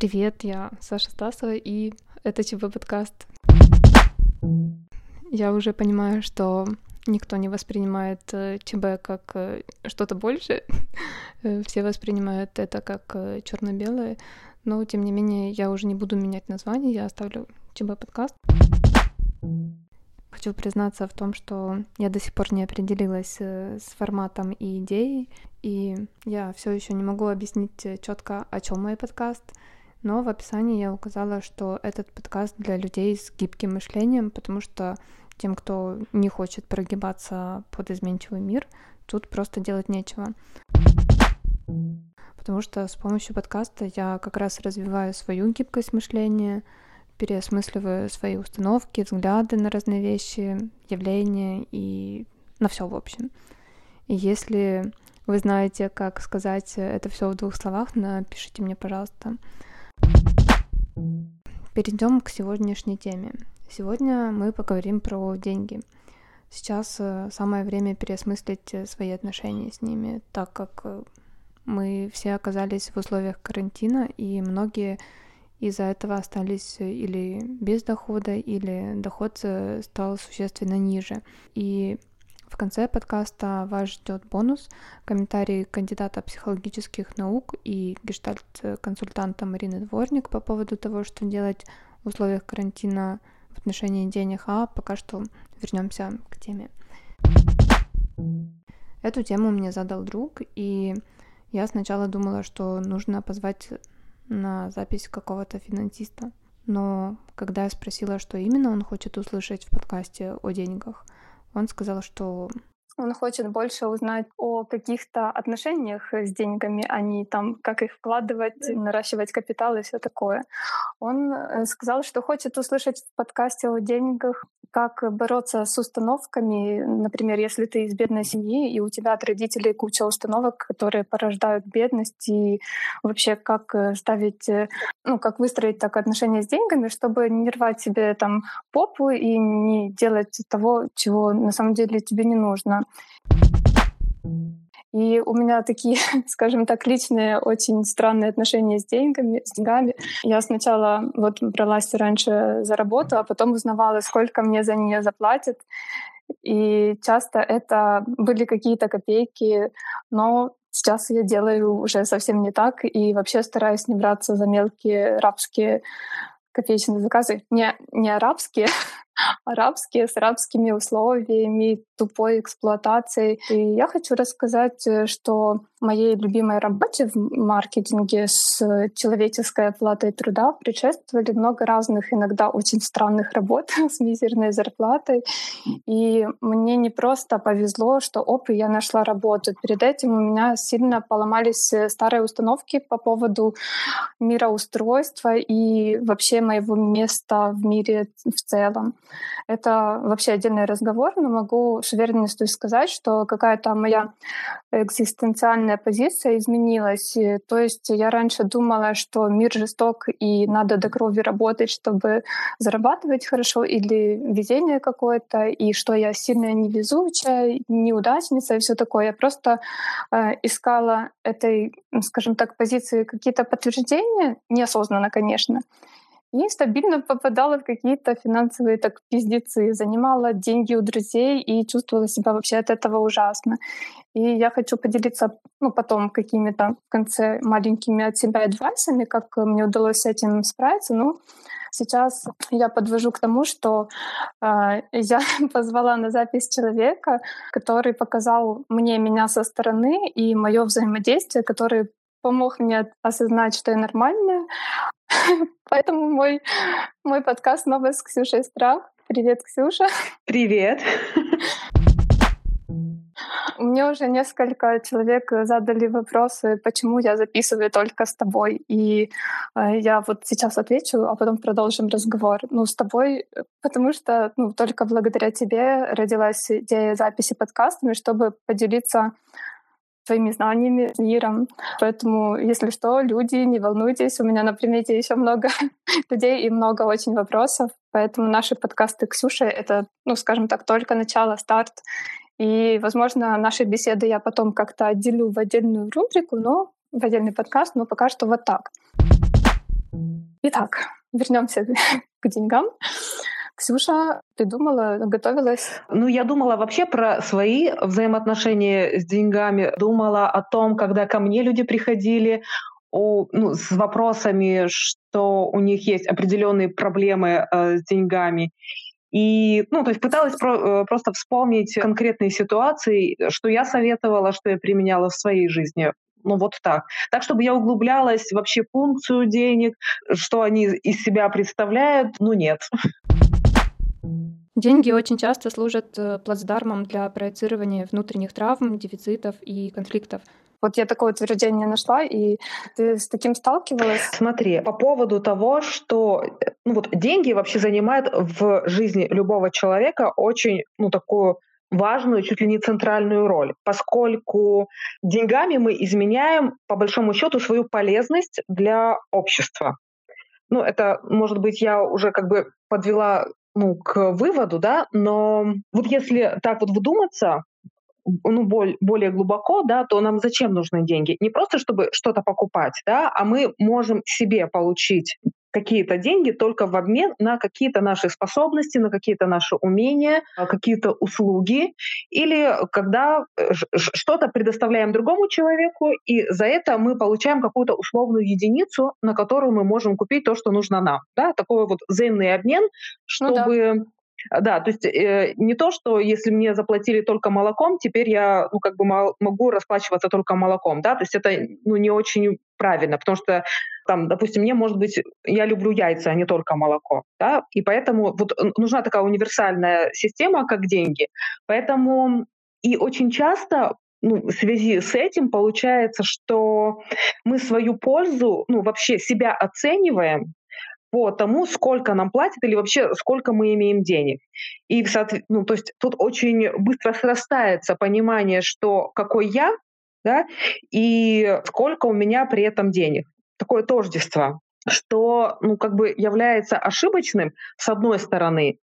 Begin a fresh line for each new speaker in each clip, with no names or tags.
Привет, я Саша Стасова, и это ЧБ подкаст. Я уже понимаю, что никто не воспринимает э, ЧБ как э, что-то большее. Все воспринимают это как э, черно-белое. Но, тем не менее, я уже не буду менять название, я оставлю ЧБ подкаст. Хочу признаться в том, что я до сих пор не определилась с форматом и идеей, и я все еще не могу объяснить четко, о чем мой подкаст. Но в описании я указала, что этот подкаст для людей с гибким мышлением, потому что тем, кто не хочет прогибаться под изменчивый мир, тут просто делать нечего. Потому что с помощью подкаста я как раз развиваю свою гибкость мышления, переосмысливаю свои установки, взгляды на разные вещи, явления и на все в общем. И если вы знаете, как сказать это все в двух словах, напишите мне, пожалуйста. Перейдем к сегодняшней теме. Сегодня мы поговорим про деньги. Сейчас э, самое время переосмыслить э, свои отношения с ними, так как э, мы все оказались в условиях карантина, и многие из-за этого остались или без дохода, или доход стал существенно ниже. И в конце подкаста вас ждет бонус, комментарий кандидата психологических наук и гештальт-консультанта Марины Дворник по поводу того, что делать в условиях карантина в отношении денег, а пока что вернемся к теме. Эту тему мне задал друг, и я сначала думала, что нужно позвать на запись какого-то финансиста. Но когда я спросила, что именно он хочет услышать в подкасте о деньгах, он сказал, что
он хочет больше узнать о каких-то отношениях с деньгами, а не там, как их вкладывать, наращивать капитал и все такое. Он э, сказал, что хочет услышать в подкасте о деньгах, как бороться с установками. Например, если ты из бедной семьи, и у тебя от родителей куча установок, которые порождают бедность, и вообще как э, ставить, э, ну, как выстроить так отношения с деньгами, чтобы не рвать себе там попу и не делать того, чего на самом деле тебе не нужно. И у меня такие, скажем так, личные, очень странные отношения с деньгами, с деньгами. Я сначала вот бралась раньше за работу, а потом узнавала, сколько мне за нее заплатят. И часто это были какие-то копейки, но сейчас я делаю уже совсем не так и вообще стараюсь не браться за мелкие рабские копеечные заказы. Не, не арабские, арабские с арабскими условиями, тупой эксплуатацией. И я хочу рассказать, э, что моей любимой работе в маркетинге с человеческой оплатой труда предшествовали много разных, иногда очень странных работ с мизерной зарплатой. И мне не просто повезло, что оп, я нашла работу. Перед этим у меня сильно поломались э, старые установки по поводу мироустройства и вообще моего места в мире в целом. Это вообще отдельный разговор, но могу с уверенностью сказать, что какая-то моя экзистенциальная позиция изменилась. То есть я раньше думала, что мир жесток и надо до крови работать, чтобы зарабатывать хорошо, или везение какое-то, и что я сильная невезучая, неудачница и все такое. Я просто э, искала этой, скажем так, позиции какие-то подтверждения, неосознанно, конечно, и стабильно попадала в какие-то финансовые так пиздецы, занимала деньги у друзей и чувствовала себя вообще от этого ужасно. И я хочу поделиться ну, потом какими-то в конце маленькими от себя адвайсами, как мне удалось с этим справиться. Ну, сейчас я подвожу к тому, что э, я позвала на запись человека, который показал мне меня со стороны и мое взаимодействие, который помог мне осознать, что я нормальная. Поэтому мой, мой подкаст «Новая с Ксюшей страх». Привет, Ксюша.
Привет.
Мне уже несколько человек задали вопросы, почему я записываю только с тобой. И э, я вот сейчас отвечу, а потом продолжим разговор. Ну, с тобой, потому что ну, только благодаря тебе родилась идея записи подкастами, чтобы поделиться своими знаниями, миром. Поэтому, если что, люди, не волнуйтесь, у меня на примете еще много людей и много очень вопросов. Поэтому наши подкасты Ксюши — это, ну, скажем так, только начало, старт. И, возможно, наши беседы я потом как-то отделю в отдельную рубрику, но в отдельный подкаст, но пока что вот так. Итак, вернемся к деньгам. Ксюша, ты думала, готовилась?
Ну, я думала вообще про свои взаимоотношения с деньгами. Думала о том, когда ко мне люди приходили, о, ну, с вопросами, что у них есть определенные проблемы э, с деньгами. И, ну, то есть пыталась про, э, просто вспомнить конкретные ситуации, что я советовала, что я применяла в своей жизни. Ну, вот так. Так, чтобы я углублялась вообще функцию денег, что они из себя представляют, ну, нет.
Деньги очень часто служат э, плацдармом для проецирования внутренних травм, дефицитов и конфликтов.
Вот я такое утверждение нашла, и ты с таким сталкивалась?
Смотри, по поводу того, что ну вот деньги вообще занимают в жизни любого человека очень ну такую важную, чуть ли не центральную роль, поскольку деньгами мы изменяем, по большому счету, свою полезность для общества. Ну, это, может быть, я уже как бы подвела ну, к выводу, да, но вот если так вот вдуматься, ну, боль, более глубоко, да, то нам зачем нужны деньги? Не просто, чтобы что-то покупать, да, а мы можем себе получить какие-то деньги только в обмен на какие-то наши способности, на какие-то наши умения, какие-то услуги, или когда э, что-то предоставляем другому человеку, и за это мы получаем какую-то условную единицу, на которую мы можем купить то, что нужно нам. Да? Такой вот взаимный обмен, чтобы... Ну да да, то есть э, не то, что если мне заплатили только молоком, теперь я ну, как бы могу расплачиваться только молоком, да, то есть это ну, не очень правильно, потому что там, допустим, мне, может быть, я люблю яйца, а не только молоко, да, и поэтому вот нужна такая универсальная система, как деньги, поэтому и очень часто ну, в связи с этим получается, что мы свою пользу, ну, вообще себя оцениваем по тому, сколько нам платят или вообще сколько мы имеем денег. И, ну, то есть тут очень быстро срастается понимание, что какой я, да, и сколько у меня при этом денег. Такое тождество что, ну, как бы является ошибочным, с одной стороны,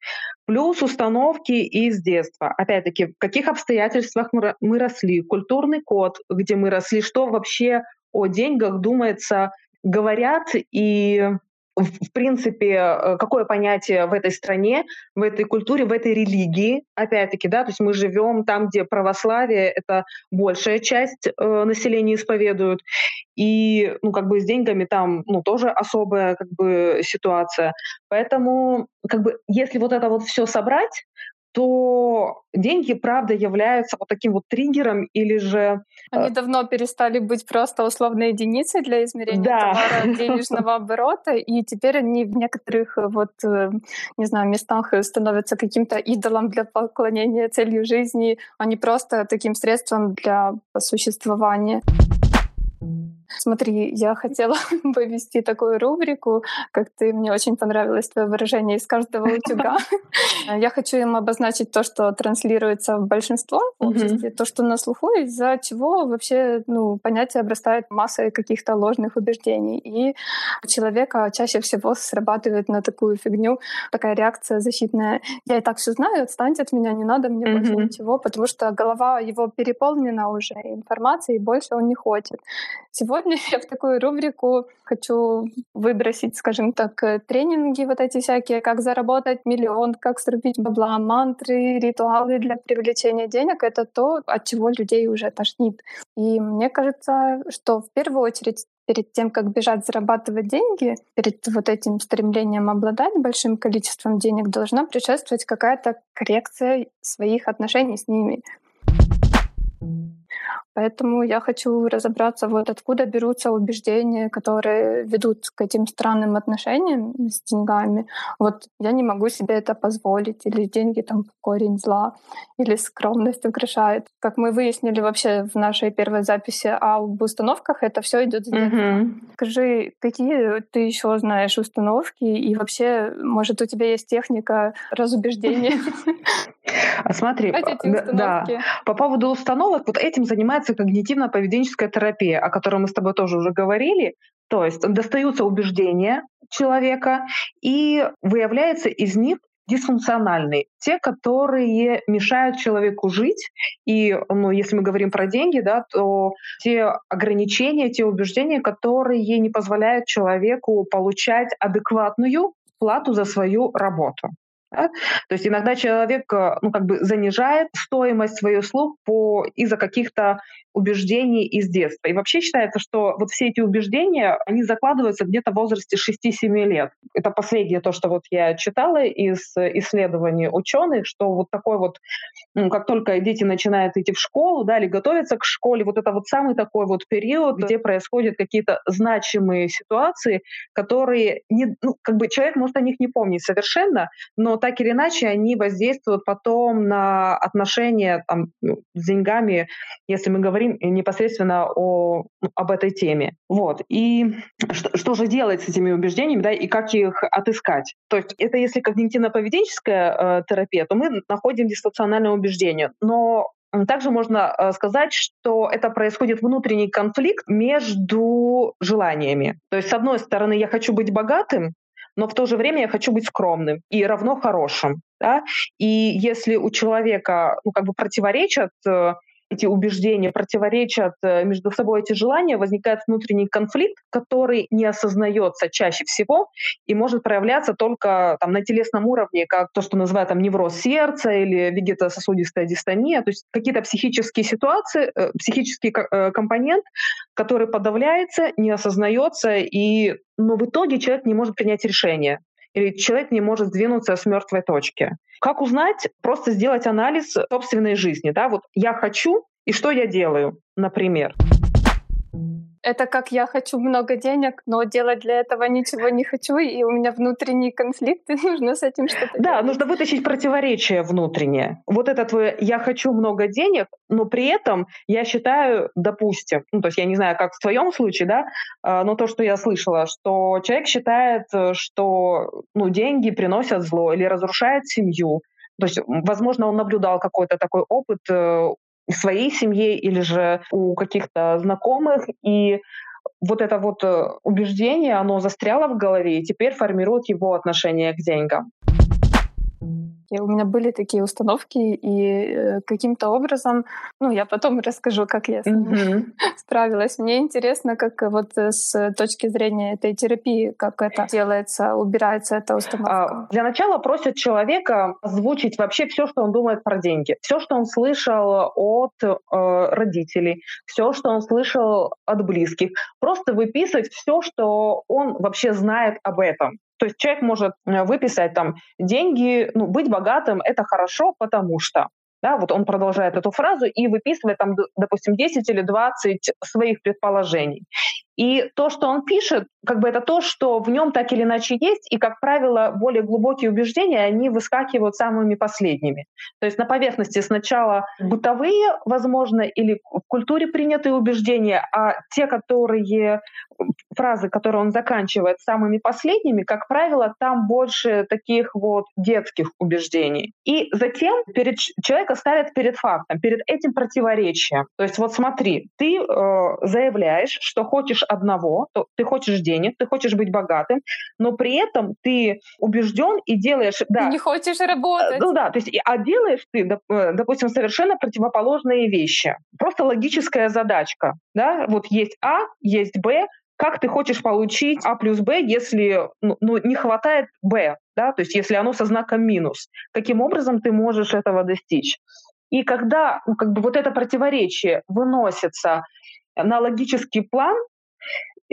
плюс установки из детства. Опять-таки, в каких обстоятельствах мы росли, культурный код, где мы росли, что вообще о деньгах думается, говорят и в принципе, э, какое понятие в этой стране, в этой культуре, в этой религии, опять-таки, да, то есть мы живем там, где православие — это большая часть э, населения исповедуют, и, ну, как бы с деньгами там, ну, тоже особая, как бы, ситуация. Поэтому, как бы, если вот это вот все собрать, то деньги, правда, являются вот таким вот триггером или же...
Они э, давно перестали быть просто условной единицей для измерения да. товара денежного оборота, и теперь они в некоторых э, вот, э, не знаю, местах становятся каким-то идолом для поклонения целью жизни, а не просто таким средством для существования. Смотри, я хотела повести такую рубрику, как ты, мне очень понравилось твое выражение из каждого утюга. Я хочу им обозначить то, что транслируется в большинство обществе, то, что на слуху, из-за чего вообще ну, понятие обрастает массой каких-то ложных убеждений. И у человека чаще всего срабатывает на такую фигню такая реакция защитная. Я и так все знаю, отстаньте от меня, не надо мне больше ничего, потому что голова его переполнена уже информацией, и больше он не хочет. Сегодня я в такую рубрику хочу выбросить, скажем так, э, тренинги вот эти всякие, как заработать миллион, как срубить бабла, мантры, ритуалы для привлечения денег. Это то, от чего людей уже тошнит. И мне кажется, что в первую очередь перед тем, как бежать зарабатывать деньги, перед вот этим стремлением обладать большим количеством денег, должна предшествовать какая-то коррекция своих отношений с ними. Поэтому я хочу разобраться, вот откуда берутся убеждения, которые ведут к этим странным отношениям с деньгами. Вот я не могу себе это позволить, или деньги там корень зла, или скромность украшает. Как мы выяснили вообще в нашей первой записи об установках, это все идет с Mm-hmm. Скажи, какие ты еще знаешь установки, и вообще, может, у тебя есть техника разубеждения?
А смотри, да, по поводу установок, вот этим занимается когнитивно-поведенческая терапия, о которой мы с тобой тоже уже говорили. То есть достаются убеждения человека, и выявляется из них дисфункциональные, те, которые мешают человеку жить. И ну, если мы говорим про деньги, да, то те ограничения, те убеждения, которые не позволяют человеку получать адекватную плату за свою работу. Да? То есть иногда человек э, ну, как бы занижает стоимость своих услуг по, из-за каких-то убеждений из детства. И вообще считается, что вот все эти убеждения, они закладываются где-то в возрасте 6-7 лет. Это последнее то, что вот я читала из исследований ученых, что вот такой вот, ну, как только дети начинают идти в школу, да, или готовятся к школе, вот это вот самый такой вот период, где происходят какие-то значимые ситуации, которые не, ну, как бы человек может о них не помнить совершенно, но так или иначе они воздействуют потом на отношения там, ну, с деньгами, если мы говорим непосредственно о, об этой теме. Вот. И что, что же делать с этими убеждениями, да, и как их отыскать? То есть это если когнитивно-поведенческая э, терапия, то мы находим дисфункциональное убеждение. Но также можно э, сказать, что это происходит внутренний конфликт между желаниями. То есть, с одной стороны, я хочу быть богатым, но в то же время я хочу быть скромным и равно хорошим. Да? И если у человека ну, как бы противоречат э, эти убеждения противоречат э, между собой эти желания, возникает внутренний конфликт, который не осознается чаще всего и может проявляться только там, на телесном уровне, как то, что называют там, невроз сердца или вегетососудистая дистония, то есть какие-то психические ситуации, э, психический э, компонент, который подавляется, не осознается, и, но в итоге человек не может принять решение или человек не может сдвинуться с мертвой точки. Как узнать? Просто сделать анализ собственной жизни. Да? Вот я хочу, и что я делаю, например.
Это как я хочу много денег, но делать для этого ничего не хочу, и у меня внутренний конфликт, и нужно с этим что-то
Да,
делать.
нужно вытащить противоречие внутреннее. Вот это твое «я хочу много денег», но при этом я считаю, допустим, ну, то есть я не знаю, как в твоем случае, да, а, но то, что я слышала, что человек считает, что ну, деньги приносят зло или разрушают семью, то есть, возможно, он наблюдал какой-то такой опыт э, своей семье или же у каких-то знакомых, и вот это вот э, убеждение, оно застряло в голове и теперь формирует его отношение к деньгам.
И у меня были такие установки, и э, каким-то образом, ну, я потом расскажу, как я mm-hmm. справилась. Мне интересно, как вот с точки зрения этой терапии, как это делается, убирается эта установка.
А, для начала просят человека озвучить вообще все, что он думает про деньги, все, что он слышал от э, родителей, все, что он слышал от близких. Просто выписывать все, что он вообще знает об этом. То есть человек может э, выписать там деньги, ну, быть богатым – это хорошо, потому что. Да, вот он продолжает эту фразу и выписывает там, допустим, 10 или 20 своих предположений. И то, что он пишет, как бы это то, что в нем так или иначе есть, и, как правило, более глубокие убеждения, они выскакивают самыми последними. То есть на поверхности сначала бытовые, возможно, или в культуре принятые убеждения, а те, которые фразы, которые он заканчивает самыми последними, как правило, там больше таких вот детских убеждений. И затем перед, человека ставят перед фактом, перед этим противоречием. То есть вот смотри, ты э, заявляешь, что хочешь одного, то ты хочешь денег, ты хочешь быть богатым, но при этом ты убежден и делаешь...
Да, ты не хочешь работать.
Ну да, то есть, а делаешь ты, э, допустим, совершенно противоположные вещи. Просто логическая задачка. Да? Вот есть А, есть Б, как ты хочешь получить А плюс Б, если ну, ну, не хватает Б, да, то есть если оно со знаком минус. Каким образом ты можешь этого достичь? И когда ну, как бы вот это противоречие выносится на логический план, э,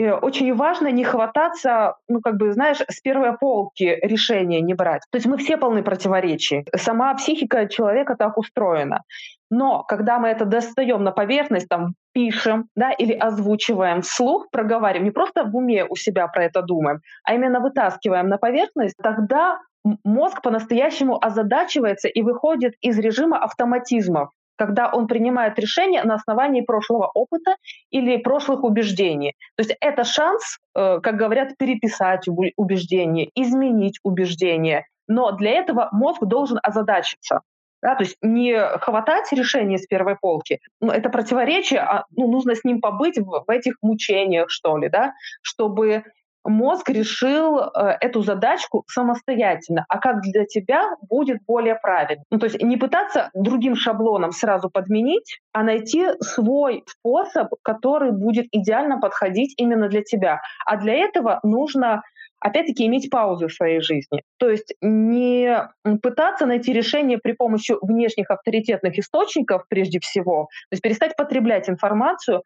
очень важно не хвататься, ну, как бы, знаешь, с первой полки решения не брать. То есть мы все полны противоречий. Сама психика человека так устроена. Но когда мы это достаем на поверхность, там, пишем, да, или озвучиваем вслух, проговариваем, не просто в уме у себя про это думаем, а именно вытаскиваем на поверхность, тогда мозг по-настоящему озадачивается и выходит из режима автоматизмов когда он принимает решение на основании прошлого опыта или прошлых убеждений. То есть это шанс, э, как говорят, переписать убеждения, изменить убеждения. Но для этого мозг должен озадачиться. Да, то есть не хватать решение с первой полки, ну, это противоречие, а ну, нужно с ним побыть в, в этих мучениях, что ли, да, чтобы мозг решил э, эту задачку самостоятельно, а как для тебя будет более правильно. Ну, то есть не пытаться другим шаблоном сразу подменить, а найти свой способ, который будет идеально подходить именно для тебя. А для этого нужно опять-таки иметь паузы в своей жизни. То есть не пытаться найти решение при помощи внешних авторитетных источников прежде всего, то есть перестать потреблять информацию.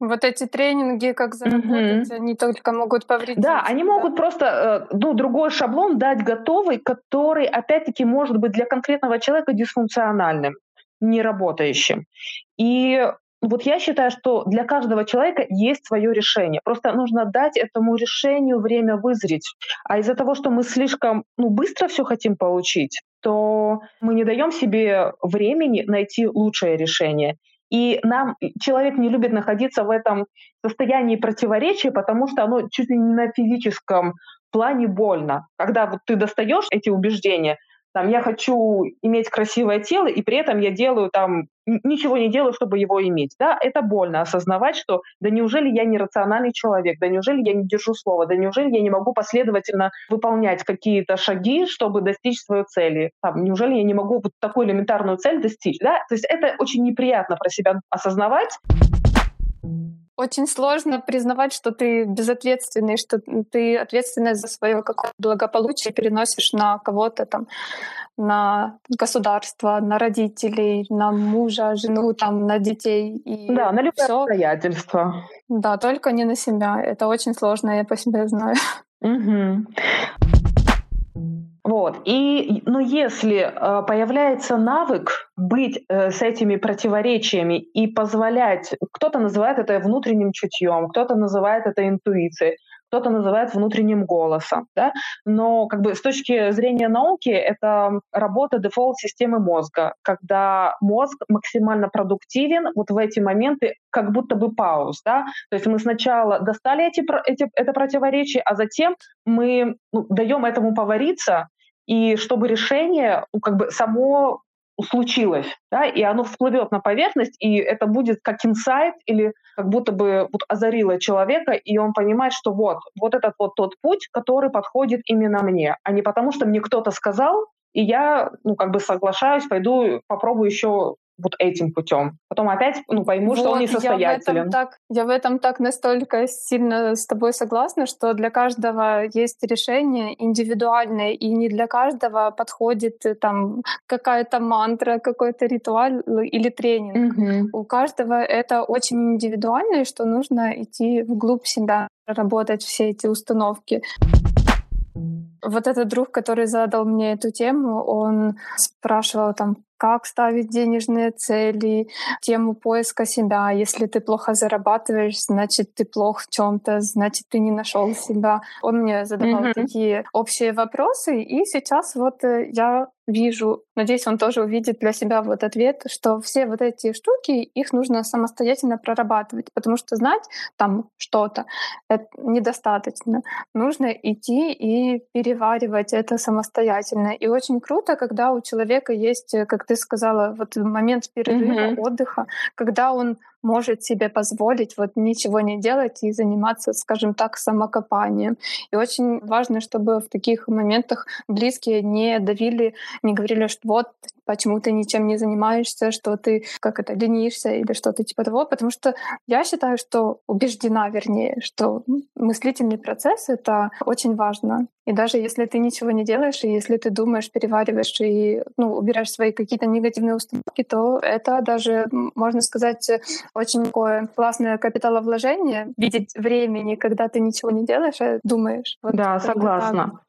Вот эти тренинги, как заработать, mm-hmm. они только могут повредить.
Да, они могут просто э, ну, другой шаблон дать готовый, который, опять-таки, может быть для конкретного человека дисфункциональным, неработающим. И вот я считаю, что для каждого человека есть свое решение. Просто нужно дать этому решению время вызреть. А из-за того, что мы слишком ну, быстро все хотим получить, то мы не даем себе времени найти лучшее решение. И нам человек не любит находиться в этом состоянии противоречия, потому что оно чуть ли не на физическом плане больно. Когда вот ты достаешь эти убеждения, там, я хочу иметь красивое тело, и при этом я делаю там, ничего не делаю, чтобы его иметь. Да, это больно осознавать, что да неужели я не рациональный человек, да неужели я не держу слова, да неужели я не могу последовательно выполнять какие-то шаги, чтобы достичь своей цели. Там, неужели я не могу вот такую элементарную цель достичь, да? То есть это очень неприятно про себя осознавать.
Очень сложно признавать, что ты безответственный, что ты ответственность за свое какое благополучие переносишь на кого-то там, на государство, на родителей, на мужа, жену, там, на детей.
И да, на любые всё. обстоятельства.
Да, только не на себя. Это очень сложно, я по себе знаю.
Угу. Вот. И, но если э, появляется навык быть э, с этими противоречиями и позволять, кто-то называет это внутренним чутьем, кто-то называет это интуицией, кто-то называет внутренним голосом, да? но как бы с точки зрения науки это работа дефолт-системы мозга, когда мозг максимально продуктивен вот в эти моменты, как будто бы пауз, да, то есть мы сначала достали эти, эти, это противоречие, а затем мы ну, даем этому повариться, и чтобы решение ну, как бы само случилось, да, и оно всплывет на поверхность, и это будет как инсайт или как будто бы вот озарило человека, и он понимает, что вот, вот этот вот тот путь, который подходит именно мне, а не потому, что мне кто-то сказал, и я, ну, как бы соглашаюсь, пойду попробую еще вот этим путем. Потом опять ну, пойму, вот, что он несостоятелен.
Я в, этом так, я в этом так настолько сильно с тобой согласна, что для каждого есть решение индивидуальное, и не для каждого подходит э, там какая-то мантра, какой-то ритуал или тренинг. Угу. У каждого это очень индивидуально, и что нужно идти вглубь себя, работать все эти установки. Вот этот друг, который задал мне эту тему, он спрашивал там, как ставить денежные цели, тему поиска себя. Если ты плохо зарабатываешь, значит, ты плох в чем-то, значит, ты не нашел себя. Он мне задавал mm-hmm. такие общие вопросы, и сейчас вот э, я вижу, надеюсь, он тоже увидит для себя вот ответ, что все вот эти штуки, их нужно самостоятельно прорабатывать, потому что знать там что-то это недостаточно. Нужно идти и переваривать это самостоятельно. И очень круто, когда у человека есть, как ты сказала, вот момент перерыва, mm-hmm. отдыха, когда он может себе позволить вот ничего не делать и заниматься, скажем так, самокопанием. И очень важно, чтобы в таких моментах близкие не давили, не говорили, что вот почему ты ничем не занимаешься, что ты как это ленишься или что-то типа того, потому что я считаю, что убеждена, вернее, что мыслительный процесс — это очень важно. И даже если ты ничего не делаешь, и если ты думаешь, перевариваешь и ну, убираешь свои какие-то негативные установки, то это даже, можно сказать, очень такое классное капиталовложение видеть времени, когда ты ничего не делаешь, а думаешь.
Вот да, согласна.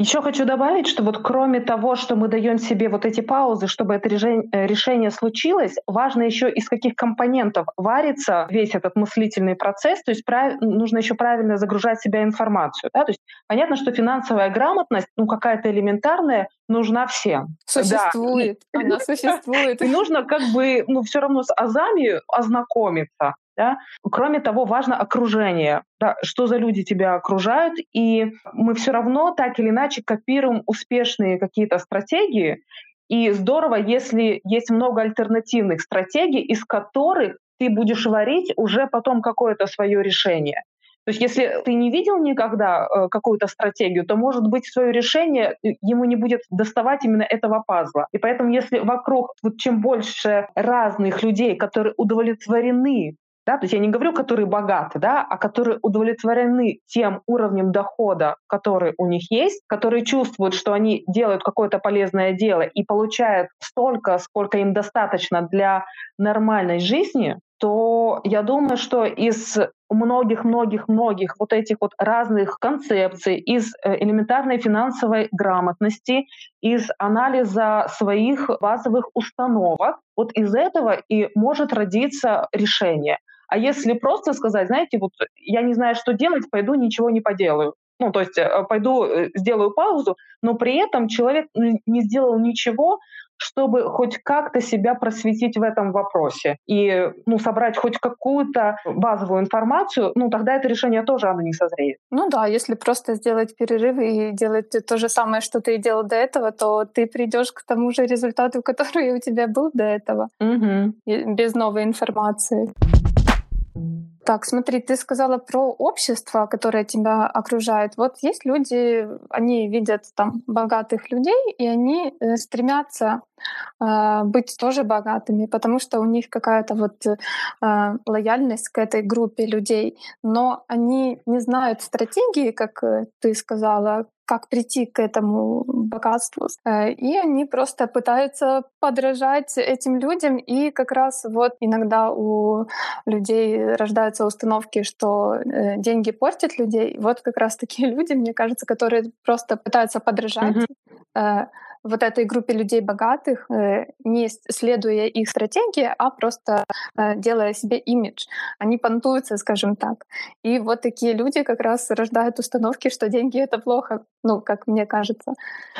Еще хочу добавить, что вот кроме того, что мы даем себе вот эти паузы, чтобы это э, решение случилось, важно еще из каких компонентов варится весь этот мыслительный процесс, то есть прав... нужно еще правильно загружать себя информацию. Да? То есть понятно, что финансовая грамотность, ну какая-то элементарная, нужна всем.
Существует, да. она существует.
И нужно как бы, ну все равно с азами ознакомиться. Да? Кроме того, важно окружение, да, что за люди тебя окружают, и мы все равно так или иначе копируем успешные какие-то стратегии, и здорово, если есть много альтернативных стратегий, из которых ты будешь варить уже потом какое-то свое решение. То есть если ты не видел никогда э, какую-то стратегию, то, может быть, свое решение э, ему не будет доставать именно этого пазла. И поэтому если вокруг, вот чем больше разных людей, которые удовлетворены да, то есть я не говорю, которые богаты, да, а которые удовлетворены тем уровнем дохода, который у них есть, которые чувствуют, что они делают какое-то полезное дело и получают столько, сколько им достаточно для нормальной жизни, то я думаю, что из многих-многих-многих вот этих вот разных концепций, из э, элементарной финансовой грамотности, из анализа своих базовых установок, вот из этого и может родиться решение. А если просто сказать, знаете, вот я не знаю, что делать, пойду ничего не поделаю. Ну, то есть э, пойду, э, сделаю паузу, но при этом человек не сделал ничего, чтобы хоть как-то себя просветить в этом вопросе и ну, собрать хоть какую-то базовую информацию, ну тогда это решение тоже оно не созреет.
Ну да, если просто сделать перерыв и делать то же самое, что ты делал до этого, то ты придешь к тому же результату, который у тебя был до этого, угу. без новой информации. Так, смотри, ты сказала про общество, которое тебя окружает. Вот есть люди, они видят там богатых людей, и они э, стремятся э, быть тоже богатыми, потому что у них какая-то вот э, лояльность к этой группе людей, но они не знают стратегии, как э, ты сказала, как прийти к этому богатству. Э, и они просто пытаются подражать этим людям. И как раз вот иногда у людей рождаются установки, что э, деньги портят людей. Вот как раз такие люди, мне кажется, которые просто пытаются подражать. Mm-hmm вот этой группе людей богатых, э, не следуя их стратегии, а просто э, делая себе имидж. Они понтуются, скажем так. И вот такие люди как раз рождают установки, что деньги — это плохо, ну, как мне кажется.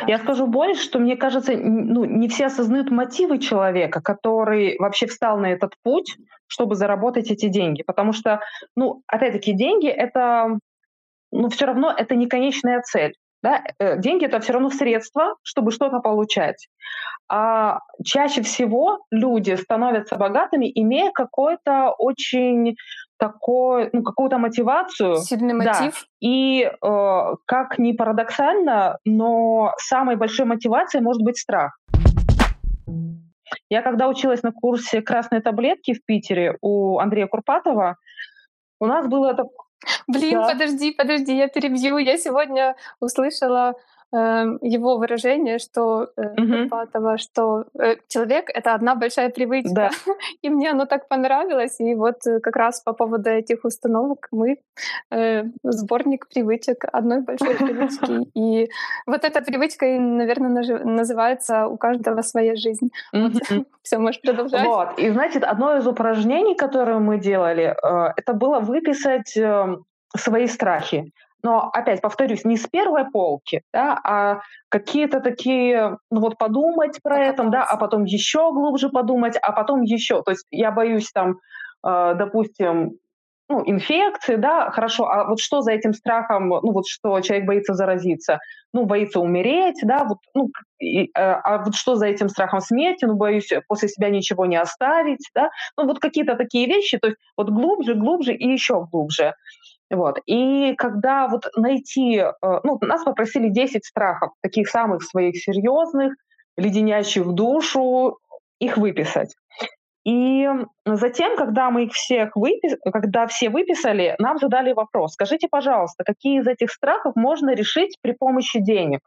Я скажу больше, что мне кажется, ну, не все осознают мотивы человека, который вообще встал на этот путь, чтобы заработать эти деньги. Потому что, ну, опять-таки, деньги — это ну, все равно это не конечная цель. Да? Э, деньги это все равно средство, чтобы что-то получать. А чаще всего люди становятся богатыми, имея какой-то очень такой, ну, какую-то мотивацию.
Сильный мотив.
Да. И э, как ни парадоксально, но самой большой мотивацией может быть страх. Я когда училась на курсе красной таблетки в Питере у Андрея Курпатова, у нас было это
Блин, да. подожди, подожди, я перебью. Я сегодня услышала его выражение, что угу. что э, человек это одна большая привычка. Да. И мне оно так понравилось. И вот э, как раз по поводу этих установок мы э, сборник привычек одной большой привычки. И вот эта привычка, наверное, называется у каждого своя жизнь. Вот. Все, можешь продолжать.
Вот. И значит, одно из упражнений, которое мы делали, это было выписать эм, свои страхи но опять повторюсь, не с первой полки, да, а какие-то такие, ну вот подумать про это, да, а потом еще глубже подумать, а потом еще. То есть я боюсь там, э, допустим, ну, инфекции, да, хорошо, а вот что за этим страхом, ну, вот что человек боится заразиться? Ну, боится умереть, да, вот, ну, и, а, а вот что за этим страхом смерти? Ну, боюсь после себя ничего не оставить, да, ну, вот какие-то такие вещи, то есть вот глубже, глубже и еще глубже. Вот. И когда вот найти, э, ну, нас попросили 10 страхов, таких самых своих серьезных, леденящих душу, их выписать. И затем, когда мы их всех выпис... когда все выписали, нам задали вопрос: скажите, пожалуйста, какие из этих страхов можно решить при помощи денег?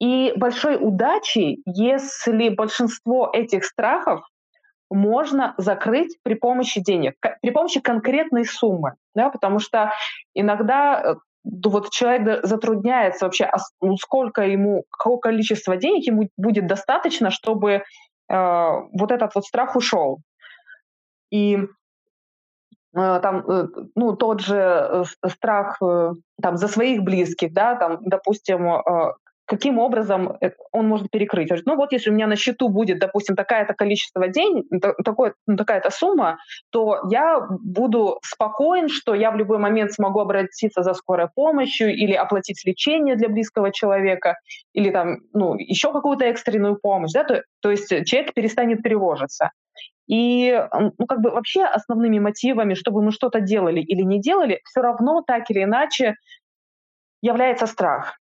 И большой удачей, если большинство этих страхов можно закрыть при помощи денег, при помощи конкретной суммы, да, потому что иногда э, вот человек затрудняется вообще, ну, сколько ему, какое количество денег ему будет достаточно, чтобы э, вот этот вот страх ушел. И э, там, э, ну, тот же страх там за своих близких, да, там, допустим, каким образом э, он может перекрыть. Ну вот если у меня на счету будет, допустим, такое-то количество денег, такое, ну, такая-то сумма, то я буду спокоен, что я в любой момент смогу обратиться за скорой помощью или оплатить лечение для близкого человека, или там, ну, еще какую-то экстренную помощь, да, то, то есть человек перестанет тревожиться. И ну, как бы вообще основными мотивами, чтобы мы что-то делали или не делали, все равно так или иначе является страх.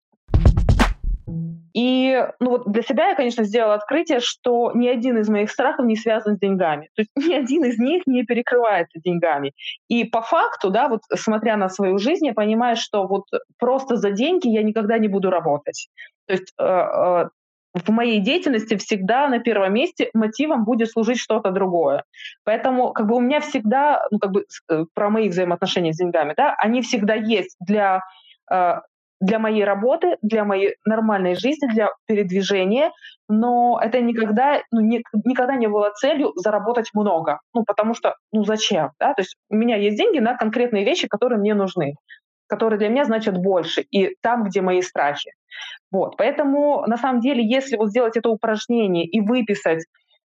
И ну вот для себя я, конечно, сделала открытие, что ни один из моих страхов не связан с деньгами. То есть ни один из них не перекрывается деньгами. И по факту, да, вот смотря на свою жизнь, я понимаю, что вот просто за деньги я никогда не буду работать. То есть э, э, в моей деятельности всегда на первом месте мотивом будет служить что-то другое. Поэтому как бы у меня всегда, ну как бы э, про мои взаимоотношения с деньгами, да, они всегда есть для для моей работы, для моей нормальной жизни, для передвижения, но это никогда, ну, не, никогда не было целью заработать много, ну, потому что, ну, зачем, да, то есть у меня есть деньги на конкретные вещи, которые мне нужны, которые для меня значат больше, и там, где мои страхи. Вот, поэтому, на самом деле, если вот сделать это упражнение и выписать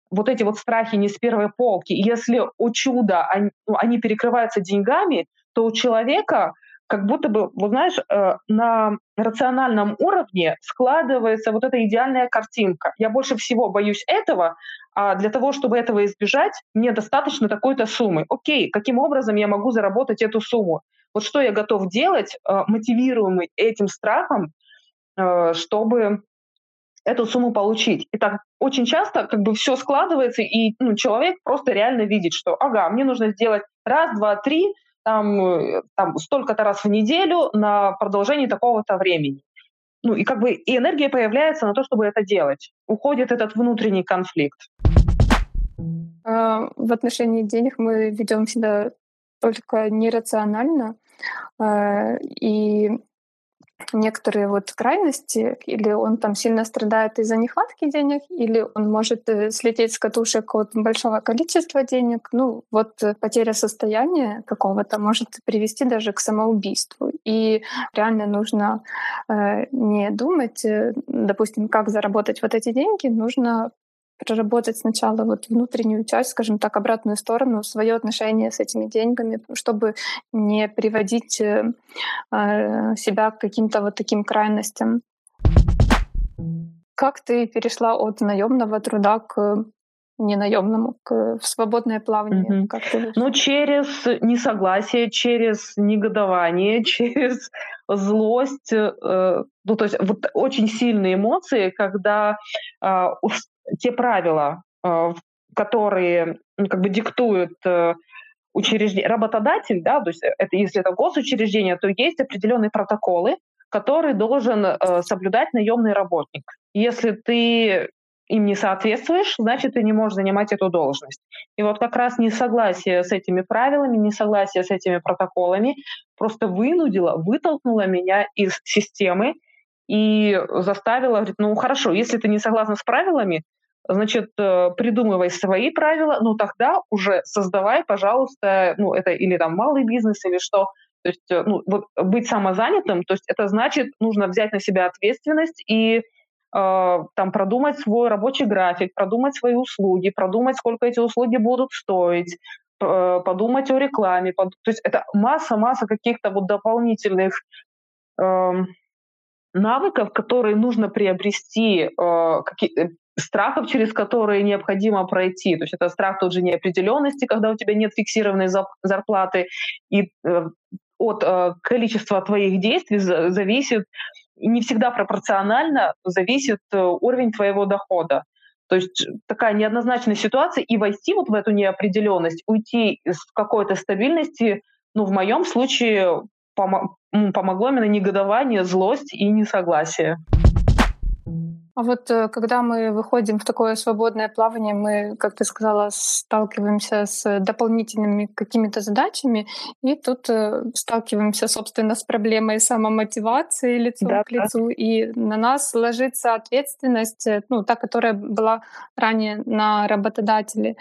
вот эти вот страхи не с первой полки, если у чуда они, ну, они перекрываются деньгами, то у человека как будто бы, вот знаешь, э, на рациональном уровне складывается вот эта идеальная картинка. Я больше всего боюсь этого, а для того, чтобы этого избежать, мне достаточно такой-то суммы. Окей, каким образом я могу заработать эту сумму? Вот что я готов делать, э, мотивируемый этим страхом, э, чтобы эту сумму получить. И так очень часто как бы все складывается, и ну, человек просто реально видит, что ага, мне нужно сделать раз, два, три, там, э, там столько-то раз в неделю на продолжении такого-то времени. Ну и как бы и энергия появляется на то, чтобы это делать. Уходит этот внутренний конфликт.
А, в отношении денег мы ведем себя только нерационально. А, и некоторые вот крайности, или он там сильно страдает из-за нехватки денег, или он может э, слететь с катушек от большого количества денег. Ну, вот э, потеря состояния какого-то может привести даже к самоубийству. И реально нужно э, не думать, э, допустим, как заработать вот эти деньги, нужно проработать сначала вот внутреннюю часть, скажем так, обратную сторону, свое отношение с этими деньгами, чтобы не приводить э, а, себя к каким-то вот таким крайностям. Как ты перешла от наемного труда к ненаемному, к в свободное плавание?
Угу. Как ты ну, через несогласие, через негодование, через злость, э, ну, то есть вот очень сильные эмоции, когда э, те правила, э, которые ну, как бы диктуют э, учреждение, работодатель, да, то есть это, если это госучреждение, то есть определенные протоколы, которые должен э, соблюдать наемный работник. Если ты им не соответствуешь, значит, ты не можешь занимать эту должность. И вот как раз несогласие с этими правилами, несогласие с этими протоколами просто вынудило, вытолкнуло меня из системы и заставило говорить, ну хорошо, если ты не согласна с правилами, значит, э, придумывай свои правила, ну тогда уже создавай, пожалуйста, ну это или там малый бизнес, или что. То есть, э, ну, вот быть самозанятым, то есть это значит, нужно взять на себя ответственность и э, там продумать свой рабочий график, продумать свои услуги, продумать, сколько эти услуги будут стоить, э, подумать о рекламе. Под... То есть это масса-масса каких-то вот дополнительных э, навыков, которые нужно приобрести, э, какие, страхов, через которые необходимо пройти. То есть это страх тот же неопределенности, когда у тебя нет фиксированной зарплаты, и э, от э, количества твоих действий зависит, не всегда пропорционально зависит э, уровень твоего дохода. То есть такая неоднозначная ситуация, и войти вот в эту неопределенность, уйти из какой-то стабильности, ну, в моем случае помогло именно негодование, злость и несогласие.
А вот э, когда мы выходим в такое свободное плавание, мы, как ты сказала, сталкиваемся с дополнительными какими-то задачами, и тут э, сталкиваемся, собственно, с проблемой самомотивации лицом да, к лицу, да. и на нас ложится ответственность, э, ну, та, которая была ранее на работодателе.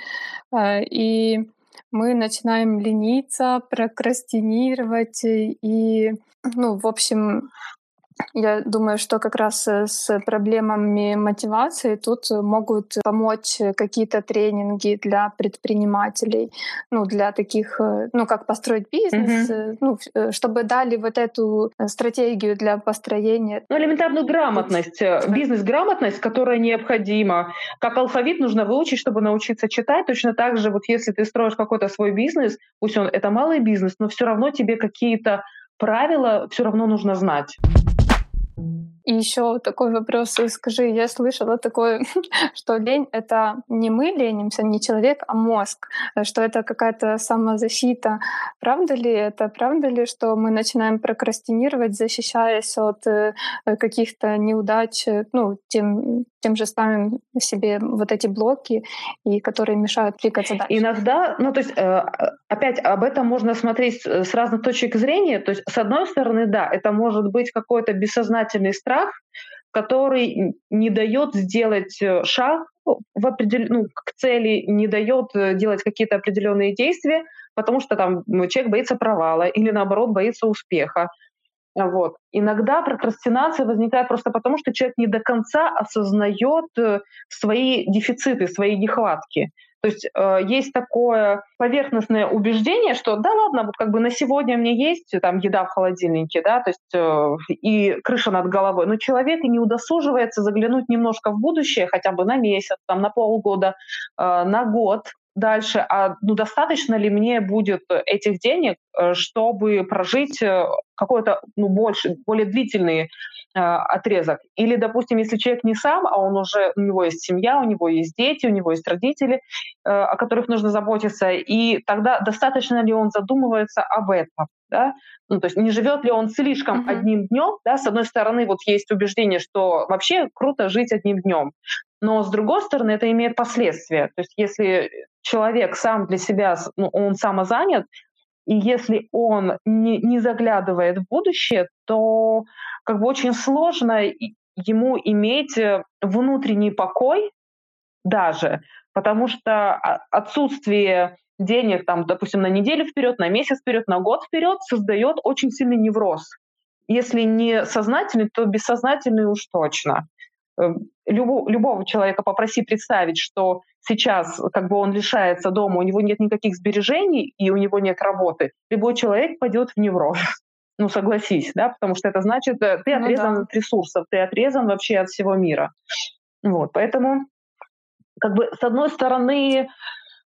И мы начинаем лениться, прокрастинировать и, ну, в общем, Я думаю, что как раз э, с проблемами мотивации тут могут помочь какие-то тренинги для предпринимателей, ну, для таких, э, ну, как построить бизнес, mm-hmm. ну, чтобы дали вот эту стратегию для построения.
Ну, элементарную грамотность, бизнес-грамотность, которая необходима. Как алфавит нужно выучить, чтобы научиться читать. Точно так же, вот если ты строишь какой-то свой бизнес, пусть он это малый бизнес, но все равно тебе какие-то правила все равно нужно знать.
И еще такой вопрос, скажи, я слышала такое, что лень — это не мы ленимся, не человек, а мозг, что это какая-то самозащита. Правда ли это? Правда ли, что мы начинаем прокрастинировать, защищаясь от э, каких-то неудач, ну, тем, тем же ставим себе вот эти блоки, и которые мешают двигаться дальше?
Иногда, ну, то есть, э, опять об этом можно смотреть с разных точек зрения. То есть, с одной стороны, да, это может быть какой-то бессознательный страх, страх, который не дает сделать э, шаг в определ... ну, к цели, не дает э, делать какие-то определенные действия, потому что там человек боится провала или наоборот боится успеха. Вот. Иногда прокрастинация возникает просто потому, что человек не до конца осознает э, свои дефициты, свои нехватки. То есть э, есть такое поверхностное убеждение, что да ладно, вот как бы на сегодня мне есть там еда в холодильнике, да, то есть э, и крыша над головой, но человек и не удосуживается заглянуть немножко в будущее, хотя бы на месяц, там, на полгода, э, на год, дальше, а ну, достаточно ли мне будет этих денег, э, чтобы прожить э, какой-то ну, больше, более длительный э, отрезок. Или, допустим, если человек не сам, а он уже, у него есть семья, у него есть дети, у него есть родители, э, о которых нужно заботиться, и тогда достаточно ли он задумывается об этом? Да? Ну, то есть не живет ли он слишком uh-huh. одним днем? Да? С одной стороны, вот есть убеждение, что вообще круто жить одним днем. Но с другой стороны, это имеет последствия. То есть если человек сам для себя, ну, он самозанят, и если он не, не заглядывает в будущее, то как бы очень сложно ему иметь э, внутренний покой даже, потому что отсутствие денег, там, допустим, на неделю вперед, на месяц вперед, на год вперед создает очень сильный невроз. Если не сознательный, то бессознательный уж точно. Эм, любого, любого человека попроси представить, что сейчас как бы он лишается дома, у него нет никаких сбережений и у него нет работы, любой человек пойдет в невроз. Ну, согласись, да, потому что это значит, э, ты отрезан ну, да. от ресурсов, ты отрезан вообще от всего мира. Вот, поэтому, как бы, с одной стороны,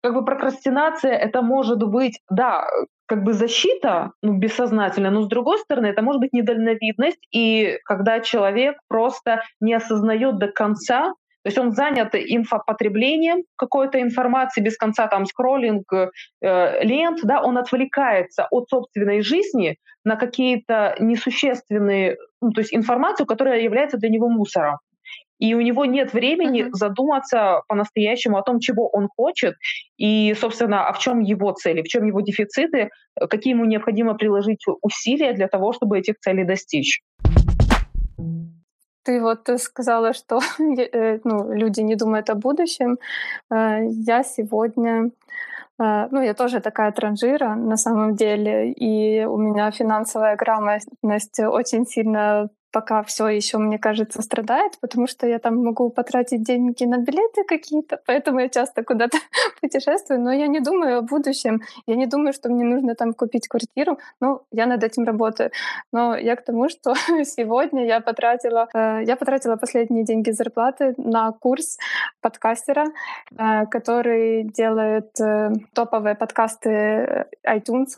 как бы прокрастинация это может быть, да, как бы защита, ну, бессознательно, но с другой стороны, это может быть недальновидность, и когда человек просто не осознает до конца, то есть он занят инфопотреблением какой-то информации, без конца там скроллинг э, лент, да, он отвлекается от собственной жизни на какие-то несущественные, ну, то есть информацию, которая является для него мусором и у него нет времени uh-huh. задуматься по-настоящему о том, чего он хочет, и, собственно, а в чем его цели, в чем его дефициты, какие ему необходимо приложить усилия для того, чтобы этих целей достичь.
Ты вот сказала, что э, ну, люди не думают о будущем. Э, я сегодня э, ну, я тоже такая транжира на самом деле, и у меня финансовая грамотность очень сильно пока все еще, мне кажется, страдает, потому что я там могу потратить деньги на билеты какие-то, поэтому я часто куда-то путешествую, но я не думаю о будущем, я не думаю, что мне нужно там купить квартиру, ну, я над этим работаю. Но я к тому, что сегодня я потратила, э, я потратила последние деньги зарплаты на курс подкастера, э, который делает э, топовые подкасты iTunes,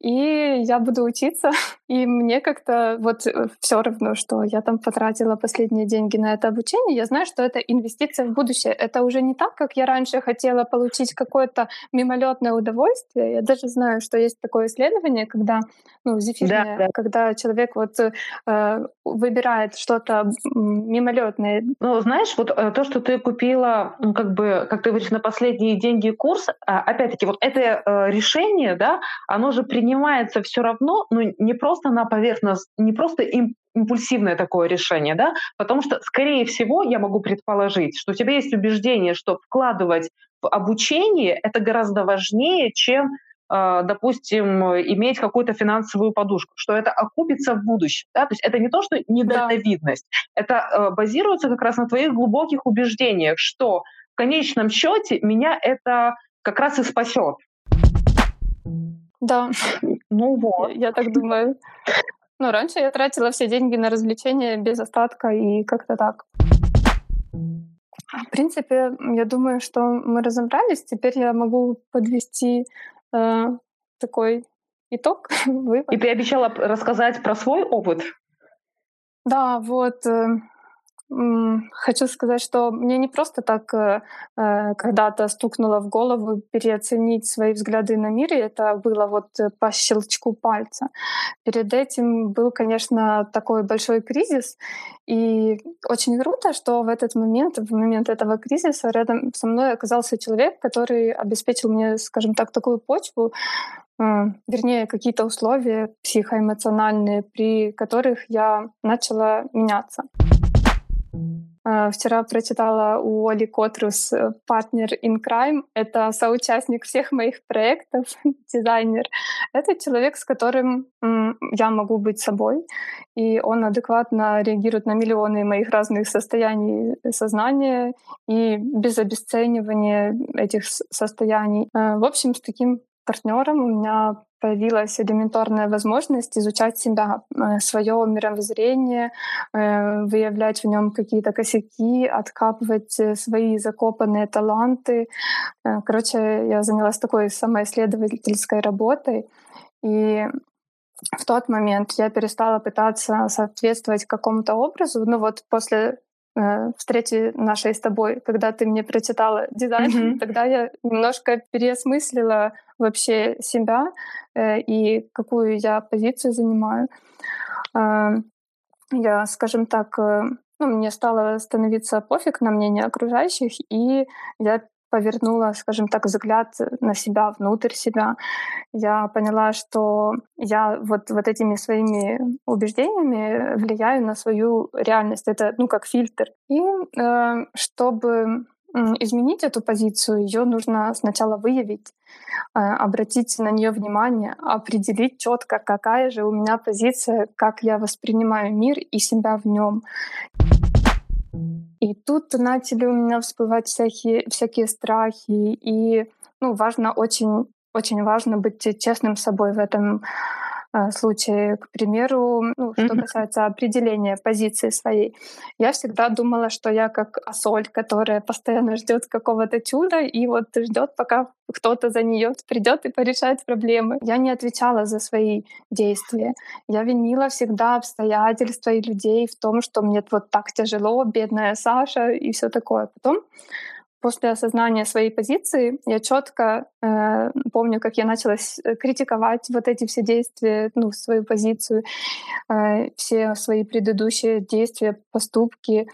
и я буду учиться, и мне как-то вот все равно равно, что я там потратила последние деньги на это обучение, я знаю, что это инвестиция в будущее. Это уже не так, как я раньше хотела получить какое-то мимолетное удовольствие. Я даже знаю, что есть такое исследование, когда, ну, зефирное, да, да. когда человек вот э, выбирает что-то мимолетное.
Ну, знаешь, вот э, то, что ты купила, ну, как бы, как ты говоришь, на последние деньги курс, а, опять-таки, вот это э, решение, да, оно же принимается все равно, ну, не просто на поверхность, не просто им импульсивное такое решение, да, потому что, скорее всего, я могу предположить, что у тебя есть убеждение, что вкладывать в обучение это гораздо важнее, чем э, допустим, иметь какую-то финансовую подушку, что это окупится в будущем. Да? То есть это не то, что недальновидность, да. это э, базируется как раз на твоих глубоких убеждениях, что в конечном счете меня это как раз и спасет.
Да.
Ну вот.
Я, я так думаю. Ну, раньше я тратила все деньги на развлечения без остатка и как-то так. В принципе, я думаю, что мы разобрались. Теперь я могу подвести э, такой итог.
Вывод. И ты обещала рассказать про свой опыт?
Да, вот. Э, Хочу сказать, что мне не просто так э, э, когда-то стукнуло в голову переоценить свои взгляды на мир, и это было вот э, по щелчку пальца. Перед этим был, конечно, такой большой кризис, и очень круто, что в этот момент, в момент этого кризиса рядом со мной оказался человек, который обеспечил мне, скажем так, такую почву, вернее, какие-то условия психоэмоциональные, при которых я начала меняться. А, вчера прочитала у Оли Котрус э, «Партнер in Crime». Это соучастник всех моих проектов, дизайнер. Это человек, с которым я могу быть собой, и он адекватно реагирует на миллионы моих разных состояний сознания и без обесценивания этих состояний. Э, в общем, с таким партнером у меня появилась элементарная возможность изучать себя, э, свое мировоззрение, э, выявлять в нем какие-то косяки, откапывать э, свои закопанные таланты. Короче, я занялась такой самоисследовательской работой. И в тот момент я перестала пытаться соответствовать какому-то образу. Ну вот после встречи нашей с тобой, когда ты мне прочитала дизайн, mm-hmm. тогда я немножко переосмыслила вообще себя э, и какую я позицию занимаю. Э, я, скажем так, э, ну, мне стало становиться пофиг на мнение окружающих, и я повернула, скажем так, взгляд на себя, внутрь себя. Я поняла, что я вот, вот этими своими убеждениями влияю на свою реальность. Это, ну, как фильтр. И э, чтобы изменить эту позицию, ее нужно сначала выявить, э, обратить на нее внимание, определить четко, какая же у меня позиция, как я воспринимаю мир и себя в нем. И тут начали у меня всплывать всякие, всякие страхи, и ну, важно очень, очень важно быть честным собой в этом случае. К примеру, ну, что mm-hmm. касается определения позиции своей, я всегда думала, что я как соль, которая постоянно ждет какого-то чуда и вот ждет, пока кто-то за нее придет и порешает проблемы. Я не отвечала за свои действия. Я винила всегда обстоятельства и людей в том, что мне вот так тяжело, бедная Саша и все такое. Потом после осознания своей позиции я четко э, помню, как я начала э, критиковать вот эти все действия, ну, свою позицию, э, все свои предыдущие действия, поступки.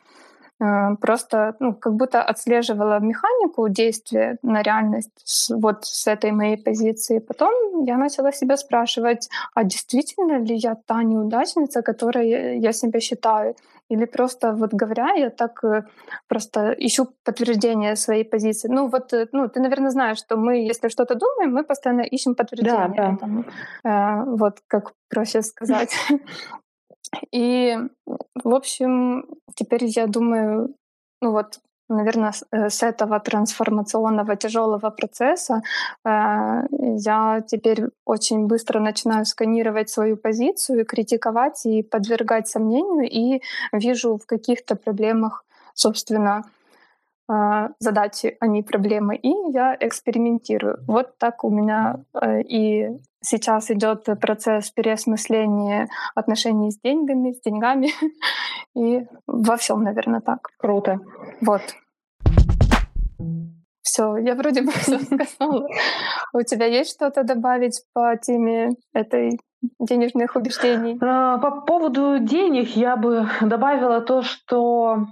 Э, просто, ну, как будто отслеживала механику действия на реальность вот с этой моей позиции. Потом я начала себя спрашивать, а действительно ли я та неудачница, которой я себя считаю? Или просто вот говоря, я так э, просто ищу подтверждение своей позиции. Ну вот, э, ну ты, наверное, знаешь, что мы, если что-то думаем, мы постоянно ищем подтверждение да, да. Э, вот как проще сказать. И, в общем, теперь я думаю, ну вот наверное, э, с этого трансформационного тяжелого процесса э, я теперь очень быстро начинаю сканировать свою позицию, критиковать и подвергать сомнению, и вижу в каких-то проблемах, собственно, э, задачи, а не проблемы. И я экспериментирую. Вот так у меня и сейчас идет процесс переосмысления отношений с деньгами, с деньгами и во всем, наверное, так.
Круто.
Вот. Все, я вроде бы все сказала. У тебя есть что-то добавить по теме этой денежных убеждений?
А, по поводу денег я бы добавила то, что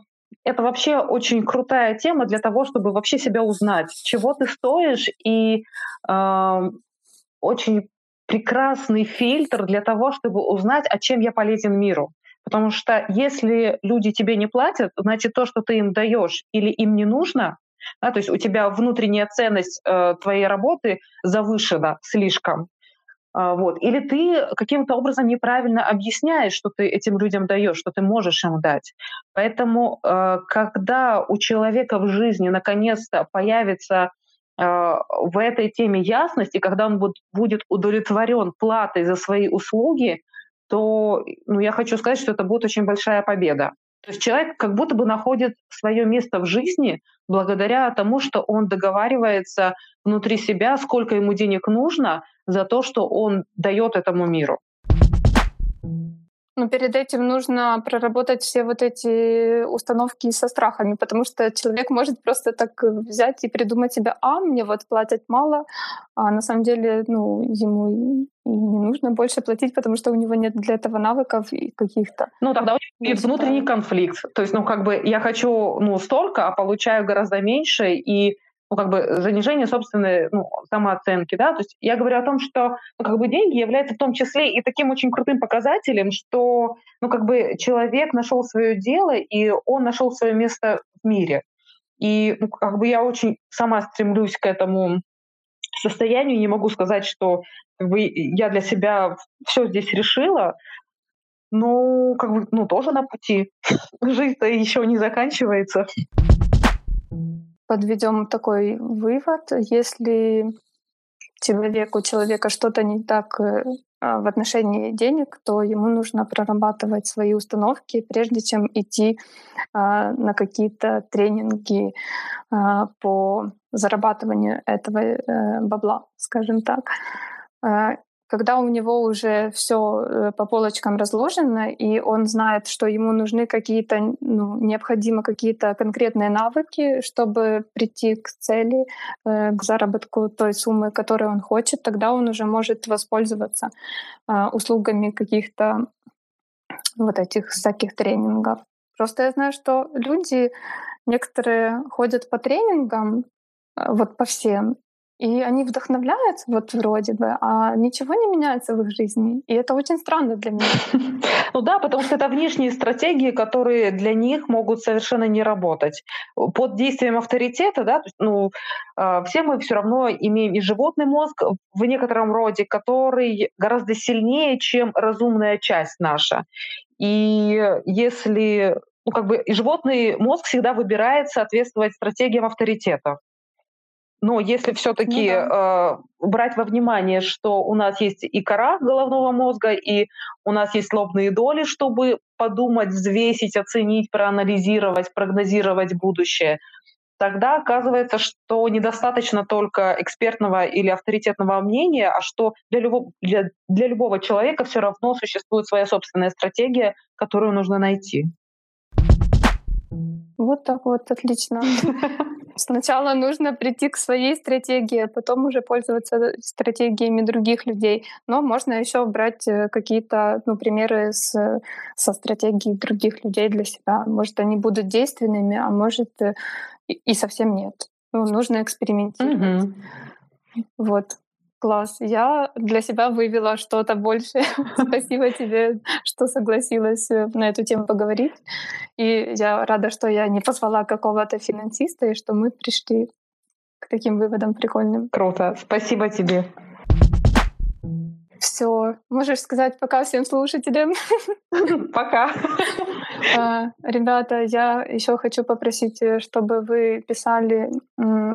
это вообще очень крутая тема для того, чтобы вообще себя узнать, чего ты стоишь, и э, очень прекрасный фильтр для того, чтобы узнать, а чем я полезен миру. Потому что если люди тебе не платят, значит то, что ты им даешь или им не нужно, Да, то есть у тебя внутренняя ценность э, твоей работы завышена слишком. А, вот. Или ты каким-то образом неправильно объясняешь, что ты этим людям даешь, что ты можешь им дать. Поэтому, э, когда у человека в жизни наконец-то появится э, в этой теме ясность, и когда он будет удовлетворен платой за свои услуги, то ну, я хочу сказать, что это будет очень большая победа. То есть человек как будто бы находит свое место в жизни благодаря тому, что он договаривается внутри себя, сколько ему денег нужно за то, что он дает этому миру.
Но перед этим нужно проработать все вот эти установки со страхами, потому что человек может просто так взять и придумать себе, а мне вот платят мало, а на самом деле ну, ему и не нужно больше платить, потому что у него нет для этого навыков и каких-то.
Ну, тогда у него есть внутренний конфликт. То есть, ну, как бы я хочу, ну, столько, а получаю гораздо меньше, и ну, как бы занижение собственной ну, самооценки, да, то есть я говорю о том, что ну, как бы деньги являются в том числе и таким очень крутым показателем, что ну, как бы человек нашел свое дело, и он нашел свое место в мире. И ну, как бы я очень сама стремлюсь к этому состоянию, не могу сказать, что как бы, я для себя все здесь решила, но как бы, ну, тоже на пути. Жизнь-то еще не заканчивается
подведем такой вывод. Если человеку, у человека что-то не так э, а, в отношении денег, то ему нужно прорабатывать свои установки, прежде чем идти а, на какие-то тренинги а, по зарабатыванию этого э, бабла, скажем так когда у него уже все э, по полочкам разложено, и он знает, что ему нужны какие-то, ну, необходимы какие-то конкретные навыки, чтобы прийти к цели, э, к заработку той суммы, которую он хочет, тогда он уже может воспользоваться э, услугами каких-то вот этих всяких тренингов. Просто я знаю, что люди, некоторые ходят по тренингам, вот по всем, и они вдохновляют, вот вроде бы, а ничего не меняется в их жизни. И это очень странно для меня.
Ну да, потому что это внешние стратегии, которые для них могут совершенно не работать. Под действием авторитета, да, ну, а, все мы все равно имеем и животный мозг в некотором роде, который гораздо сильнее, чем разумная часть наша. И если ну, как бы и животный мозг всегда выбирает соответствовать стратегиям авторитета. Но если все-таки ну, да. э, брать во внимание, что у нас есть и кора головного мозга, и у нас есть лобные доли, чтобы подумать, взвесить, оценить, проанализировать, прогнозировать будущее, тогда оказывается, что недостаточно только экспертного или авторитетного мнения, а что для любого, для, для любого человека все равно существует своя собственная стратегия, которую нужно найти.
Вот так вот, отлично. Сначала нужно прийти к своей стратегии, а потом уже пользоваться стратегиями других людей. Но можно еще брать э, какие-то ну, примеры с, со стратегией других людей для себя. Может, они будут действенными, а может э, и, и совсем нет. Ну, нужно экспериментировать. Mm-hmm. Вот. Класс. Я для себя вывела что-то большее. Спасибо тебе, что согласилась э, на эту тему поговорить. И я рада, что я не позвала какого-то финансиста, и что мы пришли к таким выводам прикольным.
Круто. Спасибо тебе.
Все. Можешь сказать пока всем слушателям.
Пока.
А, ребята, я еще хочу попросить, э, чтобы вы писали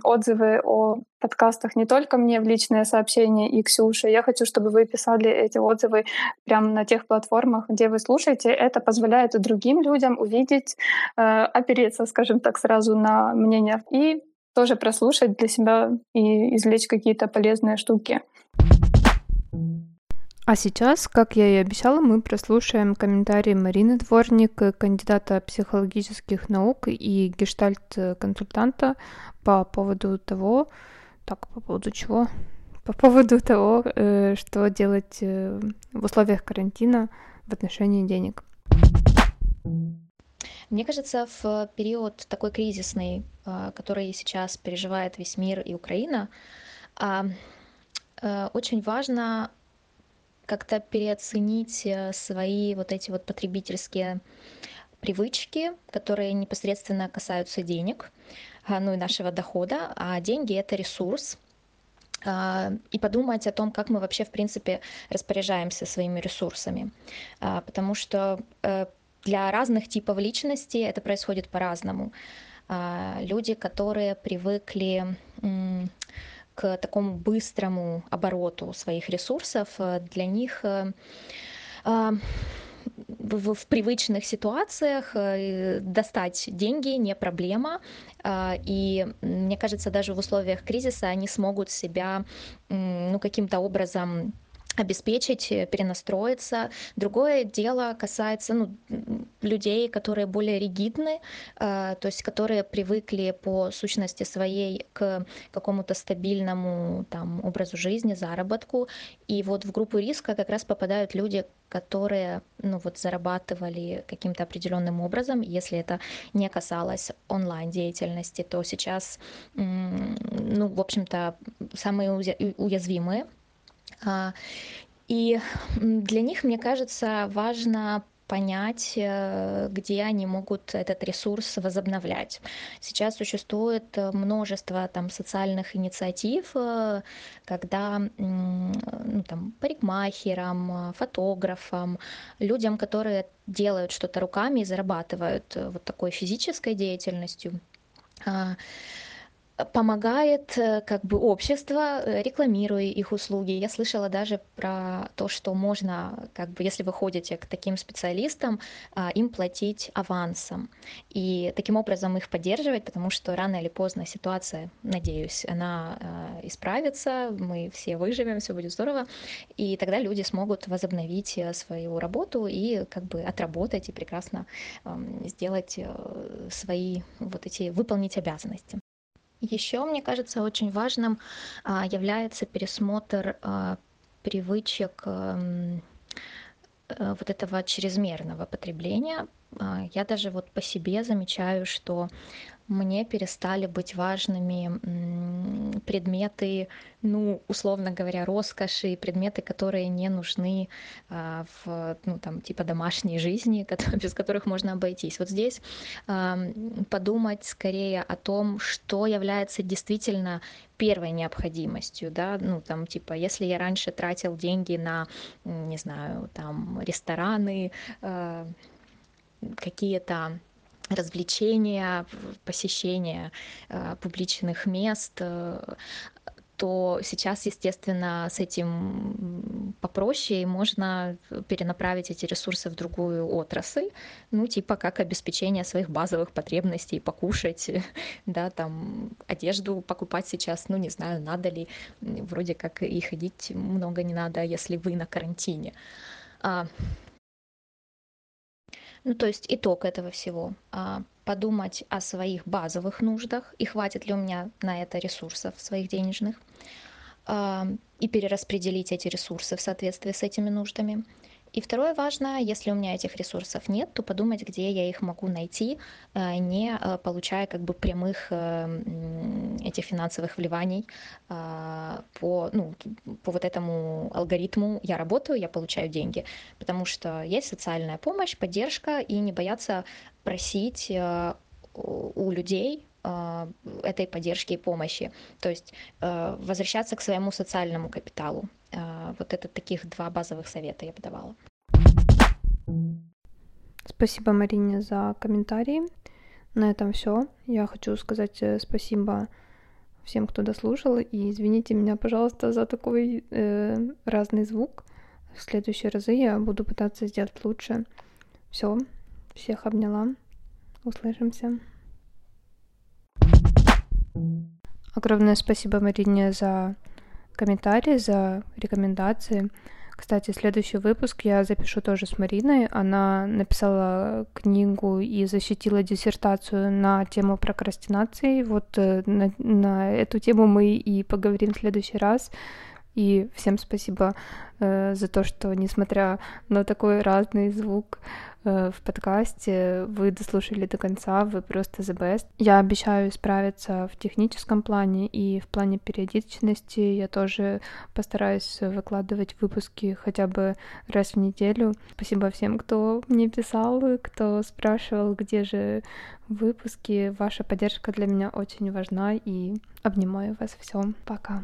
отзывы о подкастах не только мне в личное сообщение и Ксюше. Я хочу, чтобы вы писали эти отзывы прямо на тех платформах, где вы слушаете. Это позволяет другим людям увидеть, э, опереться, скажем так, сразу на мнение и тоже прослушать для себя и извлечь какие-то полезные штуки.
А сейчас, как я и обещала, мы прослушаем комментарии Марины Дворник, кандидата психологических наук и гештальт-консультанта по поводу того, так, по поводу чего? По поводу того, э, что делать э, в условиях карантина в отношении денег.
Мне кажется, в период такой кризисный, э, который сейчас переживает весь мир и Украина, а, очень важно как-то переоценить свои вот эти вот потребительские привычки, которые непосредственно касаются денег, а, ну и нашего дохода, а деньги это ресурс, а, и подумать о том, как мы вообще, в принципе, распоряжаемся своими ресурсами. А, потому что э, для разных типов личности это происходит по-разному. Люди, которые привыкли к такому быстрому обороту своих ресурсов, э, для них э, в, в привычных ситуациях э, достать деньги не проблема. А, и мне кажется, даже в условиях кризиса они смогут себя ну, каким-то образом обеспечить, э, перенастроиться. Другое дело касается ну, людей, которые более ригидны, э, то есть которые привыкли по сущности своей к какому-то стабильному там, образу жизни, заработку. И вот в группу риска как раз попадают люди, которые ну, вот, зарабатывали каким-то определенным образом. Если это не касалось онлайн-деятельности, то сейчас, ну, в общем-то, самые уязвимые и для них, мне кажется, важно понять, э, где они могут этот ресурс возобновлять. Сейчас существует э, множество там, социальных инициатив, э, когда ну, там, парикмахерам, фотографам, людям, которые делают что-то руками и зарабатывают вот такой физической деятельностью, а, помогает э, как бы общество, э, рекламируя их услуги. Я слышала даже про то, что можно, как бы, если вы ходите к таким специалистам, а, им платить авансом. И таким образом их поддерживать, потому что рано или поздно ситуация, надеюсь, она э, исправится, мы все выживем, все будет здорово, и тогда люди смогут возобновить свою работу и как бы отработать и прекрасно сделать свои вот эти, выполнить обязанности. Еще, мне кажется, очень важным а, является пересмотр а, привычек эм, э, вот этого чрезмерного потребления. А, я даже вот по себе замечаю, что мне перестали быть важными предметы, ну, условно говоря, роскоши, предметы, которые не нужны а, в, ну, там, типа домашней жизни, без которых можно обойтись. Вот здесь подумать скорее о том, что является действительно первой необходимостью, да, ну, там, типа, если я раньше тратил деньги на, не знаю, там, рестораны, а, какие-то развлечения, посещение э, публичных мест, э, то сейчас, естественно, с этим попроще, и можно перенаправить эти ресурсы в другую отрасль, ну, типа как обеспечение своих базовых потребностей, покушать, да, там, одежду покупать сейчас, ну, не знаю, надо ли, вроде как и ходить много не надо, если вы на карантине. Ну, то есть итог этого всего. А, подумать о своих базовых нуждах и хватит ли у меня на это ресурсов своих денежных. А, и перераспределить эти ресурсы в соответствии с этими нуждами. И второе важно, если у меня этих ресурсов нет, то подумать, где я их могу найти, э, не э, получая как бы прямых э, этих финансовых вливаний по, ну, по вот этому алгоритму «я работаю, я получаю деньги». Потому что есть социальная помощь, поддержка, и не бояться просить у людей этой поддержки и помощи. То есть возвращаться к своему социальному капиталу. Вот это таких два базовых совета я бы давала.
Спасибо Марине за комментарии. На этом все. Я хочу сказать э, спасибо всем, кто дослушал, и извините меня, пожалуйста, за такой э, разный звук. В следующие разы я буду пытаться сделать лучше. Все, всех обняла. Услышимся. Огромное спасибо Марине за комментарии, за рекомендации. Кстати, следующий выпуск я запишу тоже с Мариной. Она написала книгу и защитила диссертацию на тему прокрастинации. Вот э, на, на эту тему мы и поговорим в следующий раз. И всем спасибо э, за то, что, несмотря на такой разный звук э, в подкасте, вы дослушали до конца, вы просто the best. Я обещаю справиться в техническом плане и в плане периодичности. Я тоже постараюсь выкладывать выпуски хотя бы раз в неделю. Спасибо всем, кто мне писал, кто спрашивал, где же выпуски. Ваша поддержка для меня очень важна и обнимаю вас. Все, пока.